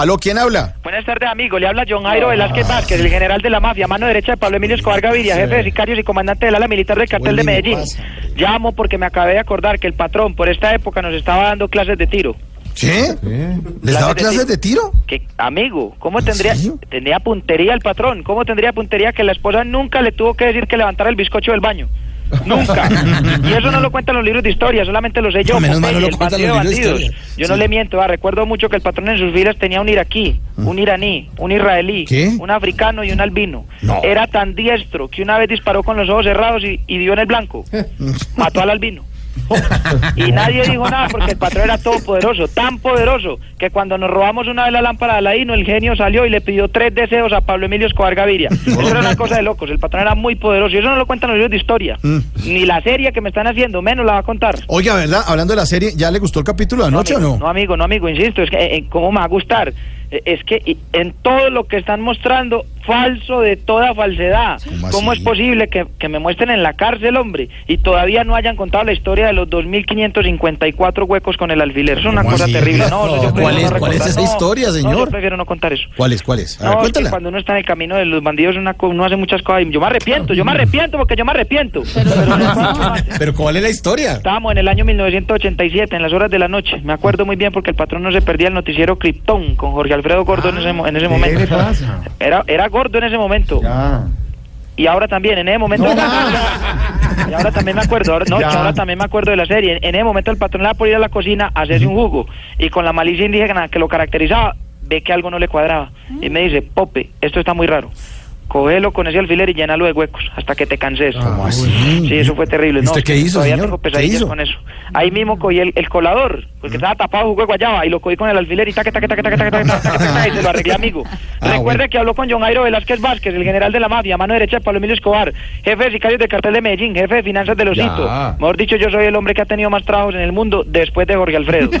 Aló, ¿quién habla? Buenas tardes, amigo. Le habla John Jairo Velázquez Vázquez, el general de la mafia, mano derecha de Pablo Emilio Escobar Gaviria, jefe de sicarios y comandante del ala militar del cartel de Medellín. Llamo porque me acabé de acordar que el patrón por esta época nos estaba dando clases de tiro. ¿Qué? ¿Les daba clases de tiro? Que, amigo, ¿cómo tendría tendría puntería el patrón? ¿Cómo tendría puntería que la esposa nunca le tuvo que decir que levantara el bizcocho del baño? Nunca. Y eso no lo cuentan los libros de historia, solamente lo sé yo. No, menos mal no lo cuentan los de libros de bandidos. historia. Yo Sí. no le miento, ah, recuerdo mucho que el patrón en sus filas tenía un iraquí, un iraní, un israelí, ¿Qué? un africano y un albino. No. Era tan diestro que una vez disparó con los ojos cerrados y, y dio en el blanco. Mató al albino. Y nadie dijo nada porque el patrón era todopoderoso, tan poderoso que cuando nos robamos una vez la lámpara de Aladino, el genio salió y le pidió tres deseos a Pablo Emilio Escobar Gaviria. Eso era una cosa de locos, el patrón era muy poderoso y eso no lo cuentan los libros de historia. Mm. Ni la serie que me están haciendo, menos la va a contar. Oiga, ¿verdad? Hablando de la serie, ¿ya le gustó el capítulo de anoche amigo, o no? No, amigo, no, amigo, insisto, es que eh, cómo me va a gustar. Es que en todo lo que están mostrando, falso de toda falsedad. ¿Cómo es posible que, que me muestren en la cárcel, hombre, y todavía no hayan contado la historia de los 2.554 huecos con el alfiler? Es una ¿Cómo cosa así? terrible. No, yo ¿Cuál es- no cuál es esa No, historia, no, señor? yo prefiero no contar eso. ¿Cuál es? ¿Cuál es? A ver, No, es que cuéntala. cuando uno está en el camino de los bandidos una co- uno hace muchas cosas y yo me arrepiento, yo me arrepiento porque yo me arrepiento. Pero no, no, no, Pero ¿cuál es la historia? Estábamos en el año 1987, en las horas de la noche. Me acuerdo muy bien porque el patrón no se perdía el noticiero Krypton con Jorge Alfredo Gordo en ese, en ese momento. Era, era gordo en ese momento. Y ahora también, en ese momento. Y ahora también me acuerdo, ahora, no, que ahora también me acuerdo de la serie. En, en ese momento el patrón le da por ir a la cocina a hacerse un jugo. Y con la malicia indígena que lo caracterizaba, ve que algo no le cuadraba. Y me dice, Pope, esto está muy raro. Cógelo con ese alfiler y llénalo de huecos hasta que te canses. ¿Cómo así? Sí, eso fue terrible. ¿Y usted no, qué hizo, Todavía señor? tengo ¿Qué pesadillas hizo? con eso. Ahí mismo cogí el, el colador, porque estaba tapado jugo de guayaba, y lo cogí con el alfiler y taque, taque, taque, taque, taque, taque, taque, taque, taque, y se lo arreglé, amigo. Ah, Recuerde bueno. que habló con John Jairo Velázquez Vázquez, el general de la mafia, mano derecha de Pablo Emilio Escobar, jefe de sicarios del cartel de Medellín, jefe de finanzas de los. Osito. Mejor dicho, yo soy el hombre que ha tenido más trabajos en el mundo después de Jorge Alfredo.